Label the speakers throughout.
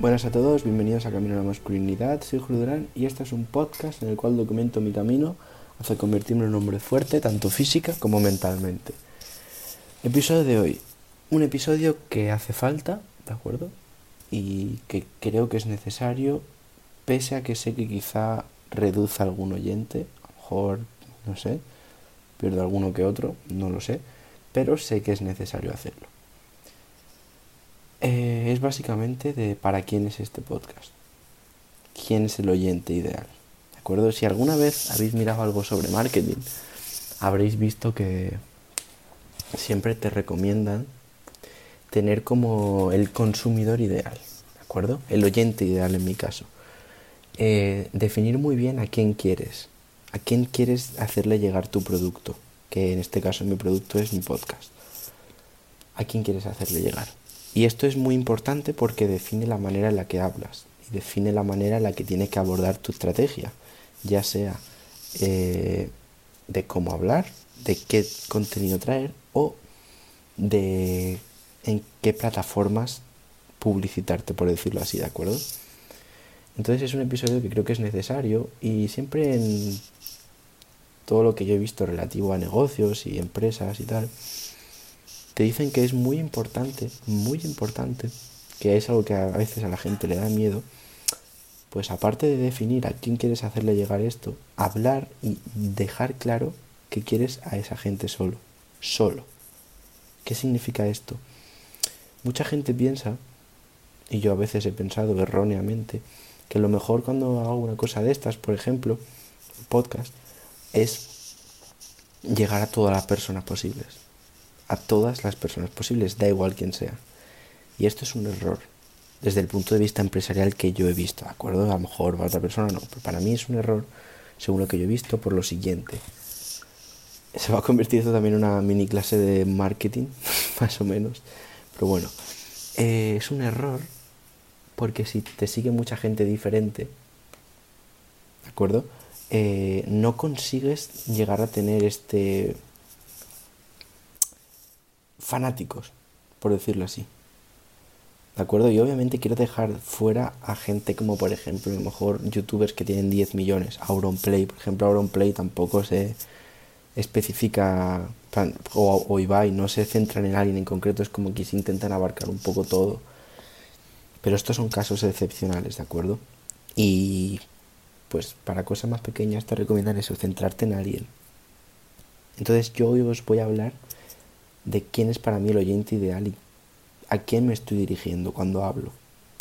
Speaker 1: Buenas a todos, bienvenidos a Camino a la Masculinidad, soy Julio Durán y este es un podcast en el cual documento mi camino hacia convertirme en un hombre fuerte, tanto física como mentalmente. Episodio de hoy, un episodio que hace falta, ¿de acuerdo? Y que creo que es necesario, pese a que sé que quizá reduzca algún oyente, a lo mejor, no sé, pierdo alguno que otro, no lo sé, pero sé que es necesario hacerlo. Eh, es básicamente de para quién es este podcast. ¿Quién es el oyente ideal? ¿De acuerdo? Si alguna vez habéis mirado algo sobre marketing, habréis visto que siempre te recomiendan tener como el consumidor ideal, ¿de acuerdo? El oyente ideal en mi caso. Eh, definir muy bien a quién quieres, a quién quieres hacerle llegar tu producto, que en este caso mi producto es mi podcast. ¿A quién quieres hacerle llegar? Y esto es muy importante porque define la manera en la que hablas y define la manera en la que tienes que abordar tu estrategia, ya sea eh, de cómo hablar, de qué contenido traer o de en qué plataformas publicitarte, por decirlo así, ¿de acuerdo? Entonces es un episodio que creo que es necesario y siempre en todo lo que yo he visto relativo a negocios y empresas y tal, te dicen que es muy importante, muy importante, que es algo que a veces a la gente le da miedo, pues aparte de definir a quién quieres hacerle llegar esto, hablar y dejar claro que quieres a esa gente solo, solo. ¿Qué significa esto? Mucha gente piensa, y yo a veces he pensado erróneamente, que lo mejor cuando hago una cosa de estas, por ejemplo, podcast, es llegar a todas las personas posibles a todas las personas posibles, da igual quién sea. Y esto es un error desde el punto de vista empresarial que yo he visto, ¿de acuerdo? A lo mejor para otra persona no, pero para mí es un error, según lo que yo he visto, por lo siguiente. Se va a convertir esto también en una mini clase de marketing, más o menos. Pero bueno, eh, es un error porque si te sigue mucha gente diferente, ¿de acuerdo? Eh, no consigues llegar a tener este fanáticos, por decirlo así. ¿De acuerdo? Y obviamente quiero dejar fuera a gente como por ejemplo, a lo mejor youtubers que tienen 10 millones. Auronplay, por ejemplo, Auronplay tampoco se especifica, o, o Ibai, no se centran en alguien en concreto, es como que se intentan abarcar un poco todo. Pero estos son casos excepcionales, ¿de acuerdo? Y pues para cosas más pequeñas te recomiendan eso, centrarte en alguien. Entonces yo hoy os voy a hablar de quién es para mí el oyente ideal y a quién me estoy dirigiendo cuando hablo.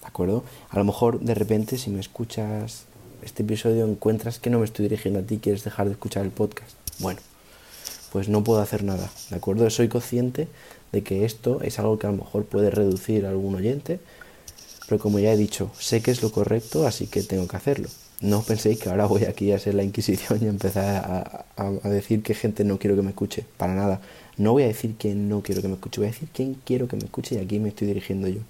Speaker 1: ¿De acuerdo? A lo mejor de repente si me escuchas este episodio encuentras que no me estoy dirigiendo a ti, quieres dejar de escuchar el podcast. Bueno, pues no puedo hacer nada, ¿de acuerdo? Soy consciente de que esto es algo que a lo mejor puede reducir a algún oyente, pero como ya he dicho, sé que es lo correcto, así que tengo que hacerlo. No penséis que ahora voy aquí a hacer la Inquisición y empezar a, a decir que gente no quiero que me escuche, para nada. No voy a decir que no quiero que me escuche, voy a decir quién quiero que me escuche y a quién me estoy dirigiendo yo.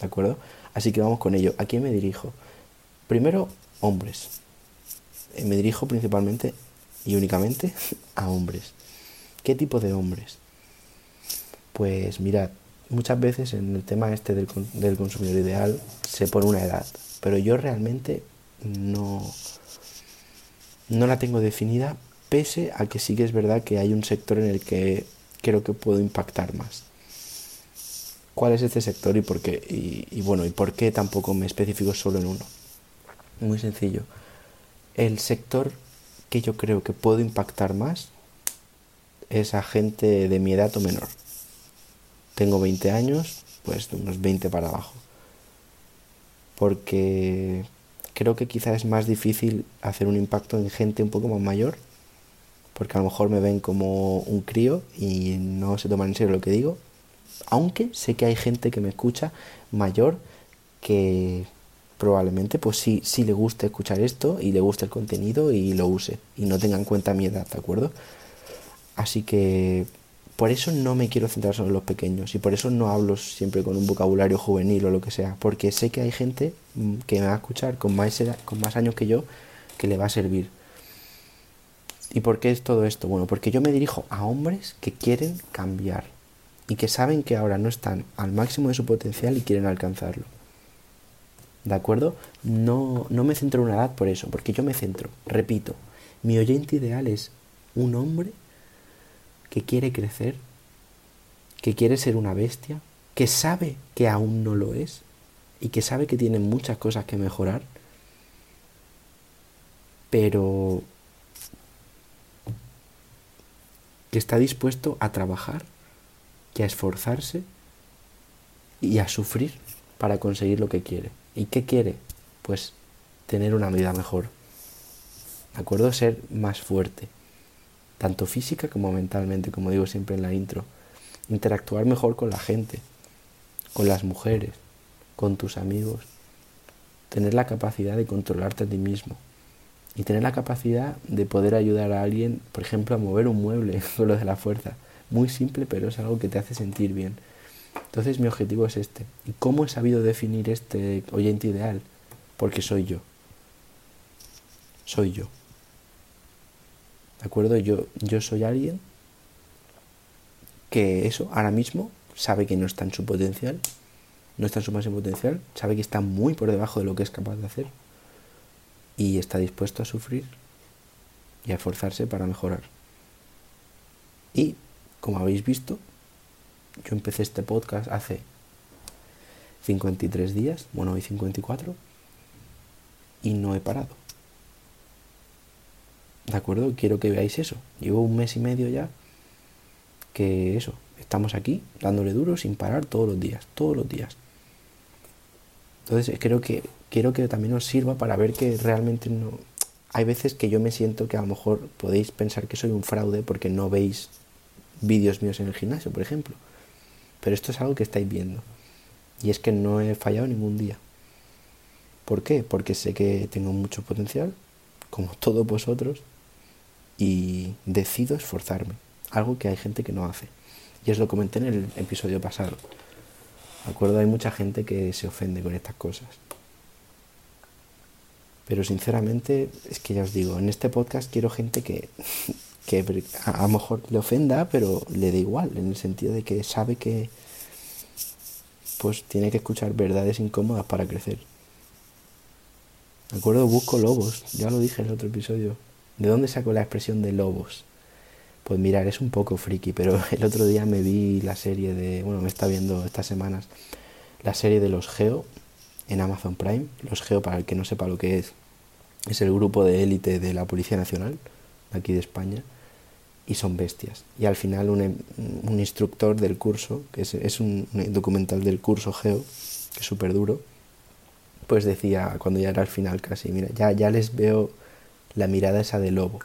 Speaker 1: ¿De acuerdo? Así que vamos con ello. ¿A quién me dirijo? Primero, hombres. Eh, me dirijo principalmente y únicamente a hombres. ¿Qué tipo de hombres? Pues mirad, muchas veces en el tema este del, del consumidor ideal se pone una edad, pero yo realmente no, no la tengo definida pese a que sí que es verdad que hay un sector en el que creo que puedo impactar más. ¿Cuál es este sector y por qué? Y, bueno, ¿y por qué tampoco me especifico solo en uno? Muy sencillo. El sector que yo creo que puedo impactar más es a gente de mi edad o menor. Tengo 20 años, pues de unos 20 para abajo. Porque creo que quizás es más difícil hacer un impacto en gente un poco más mayor porque a lo mejor me ven como un crío y no se toman en serio lo que digo, aunque sé que hay gente que me escucha mayor que probablemente pues sí, sí le guste escuchar esto y le guste el contenido y lo use y no tenga en cuenta mi edad, ¿de acuerdo? Así que por eso no me quiero centrar solo en los pequeños y por eso no hablo siempre con un vocabulario juvenil o lo que sea, porque sé que hay gente mm, que me va a escuchar con más, con más años que yo que le va a servir. ¿Y por qué es todo esto? Bueno, porque yo me dirijo a hombres que quieren cambiar y que saben que ahora no están al máximo de su potencial y quieren alcanzarlo. ¿De acuerdo? No, no me centro en una edad por eso, porque yo me centro, repito, mi oyente ideal es un hombre que quiere crecer, que quiere ser una bestia, que sabe que aún no lo es y que sabe que tiene muchas cosas que mejorar, pero que está dispuesto a trabajar y a esforzarse y a sufrir para conseguir lo que quiere. ¿Y qué quiere? Pues tener una vida mejor. ¿De acuerdo? Ser más fuerte. Tanto física como mentalmente, como digo siempre en la intro. Interactuar mejor con la gente, con las mujeres, con tus amigos. Tener la capacidad de controlarte a ti mismo. Y tener la capacidad de poder ayudar a alguien, por ejemplo, a mover un mueble con lo de la fuerza. Muy simple, pero es algo que te hace sentir bien. Entonces mi objetivo es este. ¿Y cómo he sabido definir este oyente ideal? Porque soy yo. Soy yo. ¿De acuerdo? Yo, yo soy alguien que eso ahora mismo sabe que no está en su potencial, no está en su máximo potencial, sabe que está muy por debajo de lo que es capaz de hacer y está dispuesto a sufrir y a esforzarse para mejorar. Y, como habéis visto, yo empecé este podcast hace 53 días, bueno, hoy 54, y no he parado. ¿De acuerdo? Quiero que veáis eso. Llevo un mes y medio ya que eso, estamos aquí dándole duro sin parar todos los días, todos los días. Entonces creo que quiero que también os sirva para ver que realmente no hay veces que yo me siento que a lo mejor podéis pensar que soy un fraude porque no veis vídeos míos en el gimnasio, por ejemplo. Pero esto es algo que estáis viendo. Y es que no he fallado ningún día. ¿Por qué? Porque sé que tengo mucho potencial, como todos vosotros, y decido esforzarme. Algo que hay gente que no hace. Y os lo comenté en el episodio pasado. ¿De acuerdo? Hay mucha gente que se ofende con estas cosas. Pero sinceramente, es que ya os digo, en este podcast quiero gente que, que a, lo mejor le ofenda, pero le da igual, en el sentido de que sabe que pues tiene que escuchar verdades incómodas para crecer. ¿De acuerdo? Busco lobos, ya lo dije en el otro episodio. ¿De dónde saco la expresión de lobos? Pues mirar, es un poco friki, pero el otro día me vi la serie de, bueno, me está viendo estas semanas, la serie de los Geo en Amazon Prime. Los Geo, para el que no sepa lo que es, es el grupo de élite de la Policía Nacional, aquí de España y son bestias. Y al final un, instructor del curso, que es, es un, documental del curso Geo, que es súper duro, pues decía, cuando ya era al final casi, mira, ya, ya les veo la mirada esa de lobo,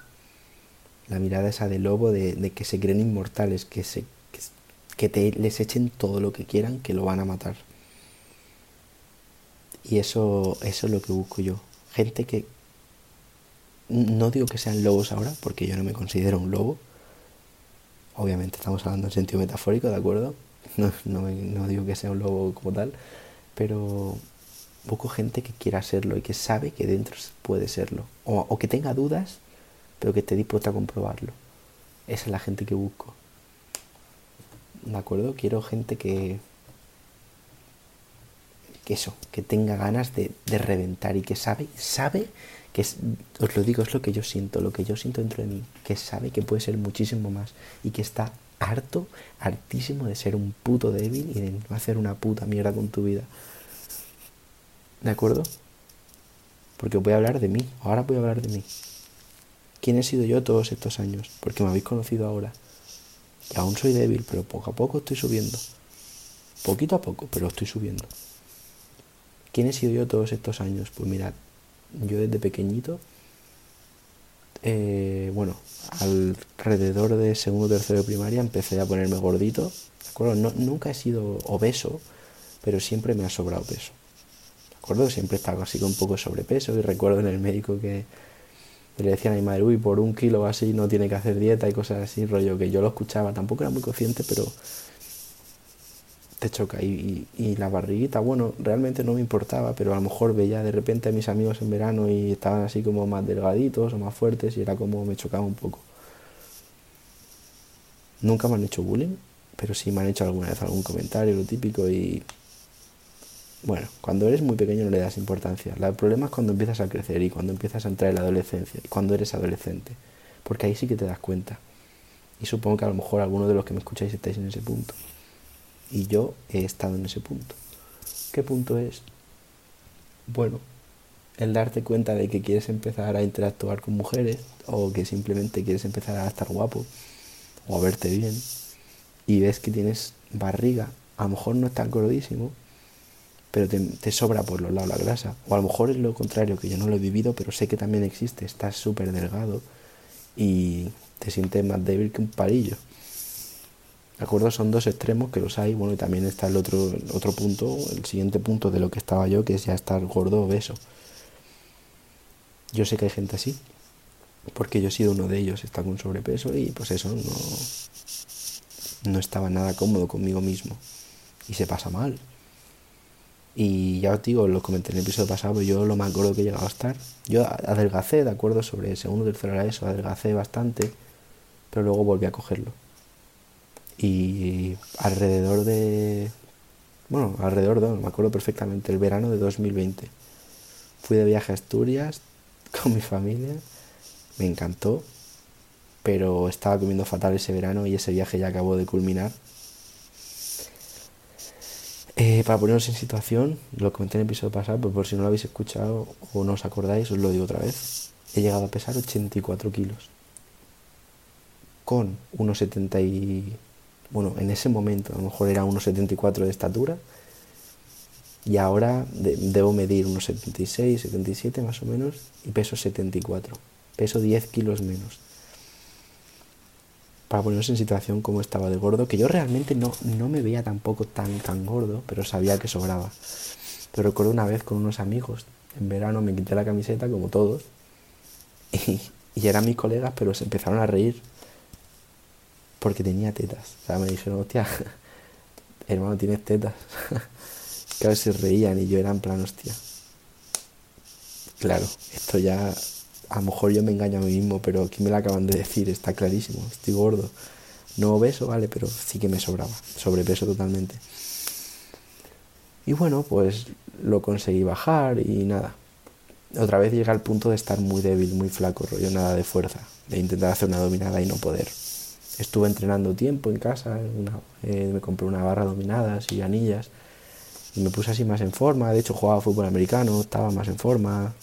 Speaker 1: la mirada esa de lobo de, que se creen inmortales, que, se, que, te, les echen todo lo que quieran, que lo van a matar. Y eso, eso es lo que busco yo. Gente que, no digo que sean lobos ahora, porque yo no me considero un lobo, obviamente estamos hablando en sentido metafórico, ¿de acuerdo? No, no, digo que sea un lobo como tal, pero busco gente que quiera serlo y que sabe que dentro puede serlo. O, que tenga dudas, pero que esté dispuesta a comprobarlo. Esa es la gente que busco. ¿De acuerdo? Quiero gente que. que eso, que tenga ganas de, de reventar y que sabe, sabe que es, os lo digo, es lo que yo siento, lo que yo siento dentro de mí, que sabe que puede ser muchísimo más y que está harto, hartísimo de ser un puto débil y de no hacer una puta mierda con tu vida. ¿De acuerdo? Porque voy a hablar de mí, ahora voy a hablar de mí. ¿Quién he sido yo todos estos años? Porque me habéis conocido ahora. Y aún soy débil, pero poco a poco estoy subiendo. Poquito a poco, pero estoy subiendo. ¿Quién he sido yo todos estos años? Pues mirad, yo desde pequeñito, eh, bueno, alrededor de segundo tercero de primaria empecé a ponerme gordito. ¿De acuerdo? No, nunca he sido obeso, pero siempre me ha sobrado peso. ¿De acuerdo? Siempre he estado así con un poco de sobrepeso y recuerdo en el médico que, le decían a mi madre, uy, por un kilo así no tiene que hacer dieta y cosas así, rollo que yo lo escuchaba, tampoco era muy consciente, pero te choca. Y, y, la barriguita, bueno, realmente no me importaba, pero a lo mejor veía de repente a mis amigos en verano y estaban así como más delgaditos o más fuertes y era como me chocaba un poco. Nunca me han hecho bullying, pero sí me han hecho alguna vez algún comentario, lo típico, y, bueno, cuando eres muy pequeño no le das importancia. El problema es cuando empiezas a crecer y cuando empiezas a entrar en la adolescencia y cuando eres adolescente. Porque ahí sí que te das cuenta. Y supongo que a lo mejor algunos de los que me escucháis estáis en ese punto. Y yo he estado en ese punto. ¿Qué punto es? Bueno, el darte cuenta de que quieres empezar a interactuar con mujeres o que simplemente quieres empezar a estar guapo o a verte bien y ves que tienes barriga, a lo mejor no es tan gordísimo, pero te, sobra por los lados la grasa. O a lo mejor es lo contrario, que yo no lo he vivido, pero sé que también existe, estás súper delgado y te sientes más débil que un palillo. ¿De acuerdo? Son dos extremos que los hay. Bueno, y también está el otro, otro punto, el siguiente punto de lo que estaba yo, que es ya estar gordo o obeso. Yo sé que hay gente así, porque yo he sido uno de ellos, está con sobrepeso y pues eso no, no estaba nada cómodo conmigo mismo. Y se pasa mal. Y ya os digo, lo comenté en el episodio pasado, yo lo más gordo que he llegado a estar. Yo adelgacé, de acuerdo, sobre segundo tercero era eso, adelgacé bastante, pero luego volví a cogerlo. Y alrededor de. Bueno, alrededor de, me acuerdo perfectamente, el verano de 2020. Fui de viaje a Asturias con mi familia, me encantó, pero estaba comiendo fatal ese verano y ese viaje ya acabó de culminar eh, para ponernos en situación, lo comenté en el episodio pasado, pero por si no lo habéis escuchado o no os acordáis, os lo digo otra vez. He llegado a pesar 84 kilos. Con unos 70 y... Bueno, en ese momento a lo mejor era unos 74 de estatura. Y ahora debo medir unos 76, 77 más o menos. Y peso 74. Peso 10 kilos menos para ponernos en situación como estaba de gordo, que yo realmente no, no me veía tampoco tan, tan gordo, pero sabía que sobraba. Pero recuerdo una vez con unos amigos, en verano me quité la camiseta como todos, y, y eran mis colegas, pero se empezaron a reír porque tenía tetas. O sea, me dijeron, hostia, hermano, tienes tetas. veces se reían y yo era en plan, hostia. Claro, esto ya a lo mejor yo me engaño a mí mismo, pero aquí me lo acaban de decir, está clarísimo, estoy gordo. No obeso, vale, pero sí que me sobraba, sobrepeso totalmente. Y bueno, pues lo conseguí bajar y nada. Otra vez llega al punto de estar muy débil, muy flaco, rollo nada de fuerza, de intentar hacer una dominada y no poder. Estuve entrenando tiempo en casa, eh, me compré una barra dominadas y anillas y me puse así más en forma. De hecho, jugaba fútbol americano, estaba más en forma,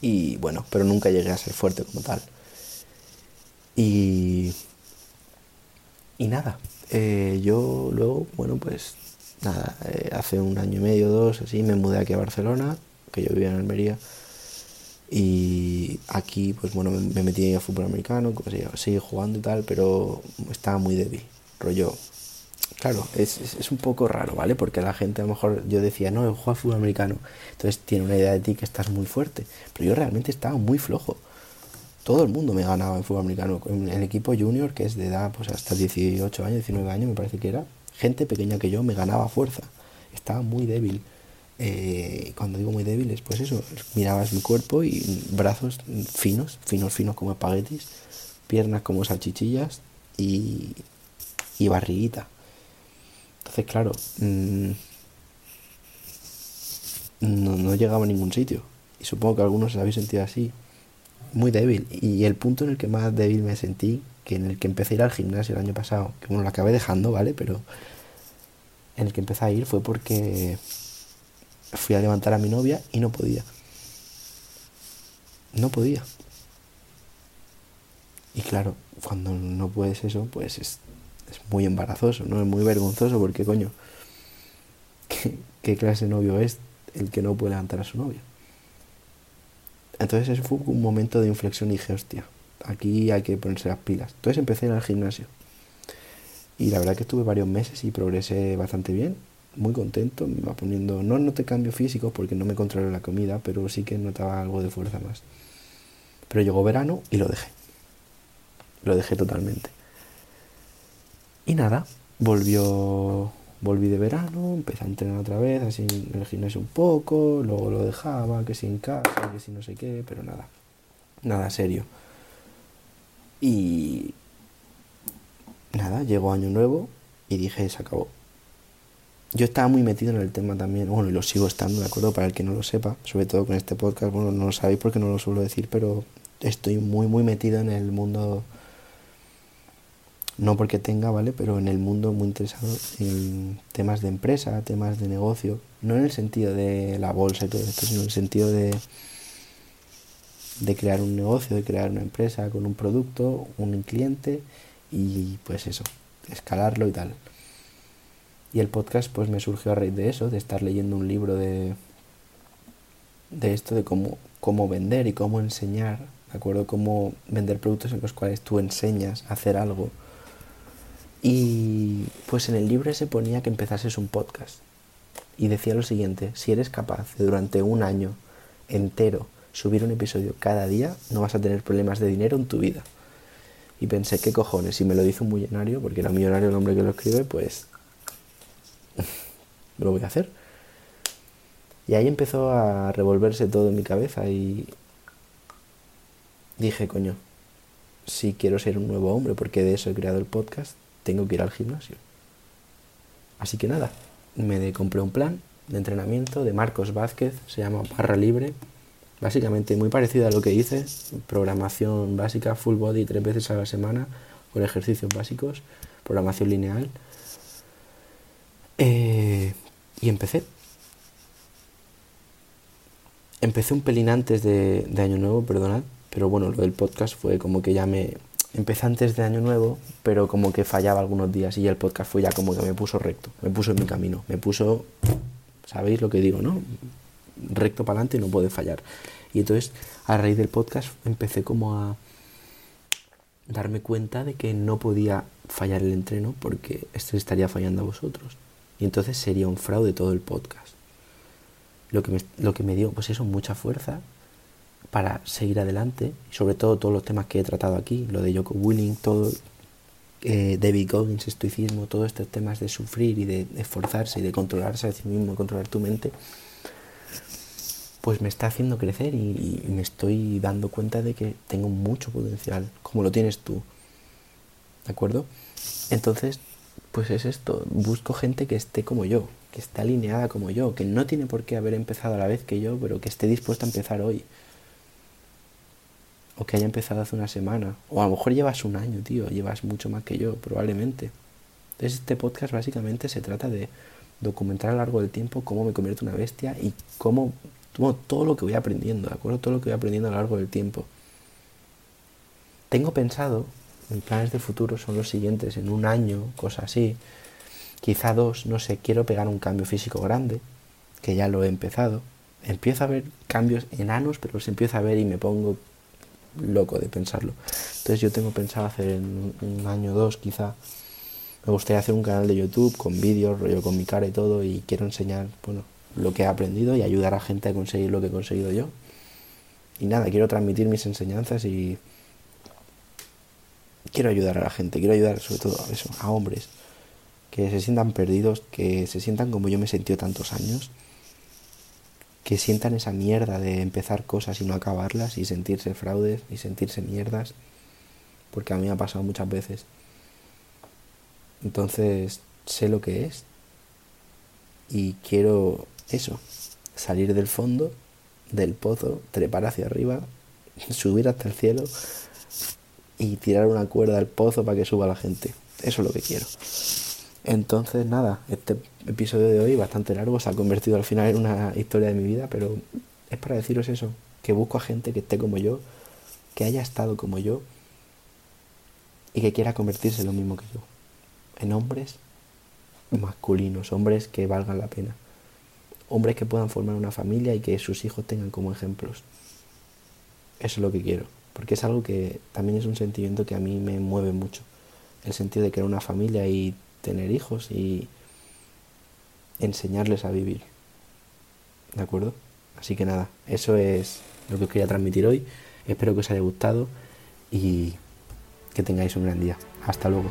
Speaker 1: y bueno, pero nunca llegué a ser fuerte como tal. Y, y nada, eh, yo luego, bueno, pues nada, eh, hace un año y medio, dos, así, me mudé aquí a Barcelona, que yo vivía en Almería. Y aquí, pues bueno, me, metí a fútbol americano, como se jugando y tal, pero estaba muy débil. Rollo, Claro, es, es, un poco raro, ¿vale? Porque la gente a lo mejor yo decía, no, juego fútbol americano. Entonces tiene una idea de ti que estás muy fuerte. Pero yo realmente estaba muy flojo. Todo el mundo me ganaba en fútbol americano. En el equipo junior, que es de edad pues hasta 18 años, 19 años, me parece que era, gente pequeña que yo me ganaba fuerza. Estaba muy débil. Eh, cuando digo muy débil es pues eso, mirabas mi cuerpo y brazos finos, finos, finos como espaguetis, piernas como salchichillas y, y barriguita entonces, claro, mm, no, llegaba a ningún sitio. Y supongo que algunos se habéis sentido así, muy débil. Y el punto en el que más débil me sentí, que en el que empecé a ir al gimnasio el año pasado, que bueno, lo acabé dejando, ¿vale? Pero en el que empecé a ir fue porque fui a levantar a mi novia y no podía. No podía. Y claro, cuando no puedes eso, pues es es muy embarazoso, ¿no? Es muy vergonzoso porque, coño, ¿qué, clase de novio es el que no puede levantar a su novia? Entonces ese fue un momento de inflexión y dije, hostia, aquí hay que ponerse las pilas. Entonces empecé en el gimnasio. Y la verdad que estuve varios meses y progresé bastante bien, muy contento, me iba poniendo, no noté cambio físico porque no me controlé la comida, pero sí que notaba algo de fuerza más. Pero llegó verano y lo dejé. Lo dejé totalmente. Y nada, volvió, volví de verano, empecé a entrenar otra vez, así en el gimnasio un poco, luego lo dejaba, que si en casa, que si no sé qué, pero nada, nada serio. Y nada, llegó año nuevo y dije, se acabó. yo estaba muy metido en el tema también, bueno, y lo sigo estando, ¿de acuerdo? Para el que no lo sepa, sobre todo con este podcast, bueno, no lo sabéis porque no lo suelo decir, pero estoy muy, muy metido en el mundo, no porque tenga, ¿vale? Pero en el mundo muy interesado en temas de empresa, temas de negocio, no en el sentido de la bolsa y todo esto, sino en el sentido de, de crear un negocio, de crear una empresa con un producto, un cliente y pues eso, escalarlo y tal. Y el podcast pues me surgió a raíz de eso, de estar leyendo un libro de, de esto, de cómo, cómo vender y cómo enseñar, ¿de acuerdo? Cómo vender productos en los cuales tú enseñas a hacer algo. Y pues en el libro se ponía que empezases un podcast. Y decía lo siguiente, si eres capaz de durante un año entero subir un episodio cada día, no vas a tener problemas de dinero en tu vida. Y pensé, ¿qué cojones? Si me lo dice un millonario, porque era millonario el hombre que lo escribe, pues lo voy a hacer. Y ahí empezó a revolverse todo en mi cabeza y dije, coño, si quiero ser un nuevo hombre, porque de eso he creado el podcast, tengo que ir al gimnasio. Así que nada, me compré un plan de entrenamiento de Marcos Vázquez, se llama Barra Libre, básicamente muy parecido a lo que hice, programación básica, full body tres veces a la semana, con ejercicios básicos, programación lineal. Eh, y empecé. Empecé un pelín antes de, Año Nuevo, perdonad, pero bueno, lo del podcast fue como que ya me... Empecé antes de Año Nuevo, pero como que fallaba algunos días y el podcast fue ya como que me puso recto, me puso en mi camino, me puso, ¿sabéis lo que digo, no? Recto para adelante no puede fallar. Y entonces, a raíz del podcast, empecé como a darme cuenta de que no podía fallar el entreno porque esto estaría fallando a vosotros. Y entonces sería un fraude todo el podcast. Lo que me, lo que me dio, pues eso, mucha fuerza para seguir adelante. Y sobre todo todos los temas que he tratado aquí, lo de Joko Willing, todo, eh, David Goggins, estoicismo, todos estos temas de sufrir y de esforzarse y de controlarse a sí mismo, controlar tu mente, pues me está haciendo crecer y, y, me estoy dando cuenta de que tengo mucho potencial, como lo tienes tú. ¿De acuerdo? Entonces, pues es esto, busco gente que esté como yo, que esté alineada como yo, que no tiene por qué haber empezado a la vez que yo, pero que esté dispuesta a empezar hoy. O que haya empezado hace una semana. O a lo mejor llevas un año, tío, llevas mucho más que yo, probablemente. Entonces este podcast básicamente se trata de documentar a lo largo del tiempo cómo me convierto en una bestia y cómo todo lo que voy aprendiendo, ¿de acuerdo? Todo lo que voy aprendiendo a lo largo del tiempo. Tengo pensado mis planes de futuro son los siguientes, en un año, cosa así, quizá dos, no sé, quiero pegar un cambio físico grande, que ya lo he empezado. Empiezo a ver cambios enanos, pero los empiezo a ver y me pongo loco de pensarlo. Entonces yo tengo pensado hacer en un año o dos quizá, me gustaría hacer un canal de YouTube con vídeos, rollo con mi cara y todo, y quiero enseñar, bueno, lo que he aprendido y ayudar a gente a conseguir lo que he conseguido yo. Y nada, quiero transmitir mis enseñanzas y quiero ayudar a la gente, quiero ayudar sobre todo a hombres que se sientan perdidos, que se sientan como yo me he sentido tantos años, que sientan esa mierda de empezar cosas y no acabarlas y sentirse fraudes y sentirse mierdas, porque a mí me ha pasado muchas veces. Entonces sé lo que es y quiero eso, salir del fondo del pozo, trepar hacia arriba, subir hasta el cielo y tirar una cuerda al pozo para que suba la gente. Eso es lo que quiero. Entonces, nada, este episodio de hoy, bastante largo, se ha convertido al final en una historia de mi vida, pero es para deciros eso, que busco a gente que esté como yo, que haya estado como yo y que quiera convertirse en lo mismo que yo. En hombres masculinos, hombres que valgan la pena. Hombres que puedan formar una familia y que sus hijos tengan como ejemplos. Eso es lo que quiero porque es algo que también es un sentimiento que a mí me mueve mucho. El sentido de crear una familia y tener hijos y enseñarles a vivir. ¿De acuerdo? Así que nada, eso es lo que os quería transmitir hoy. Espero que os haya gustado y que tengáis un gran día. Hasta luego.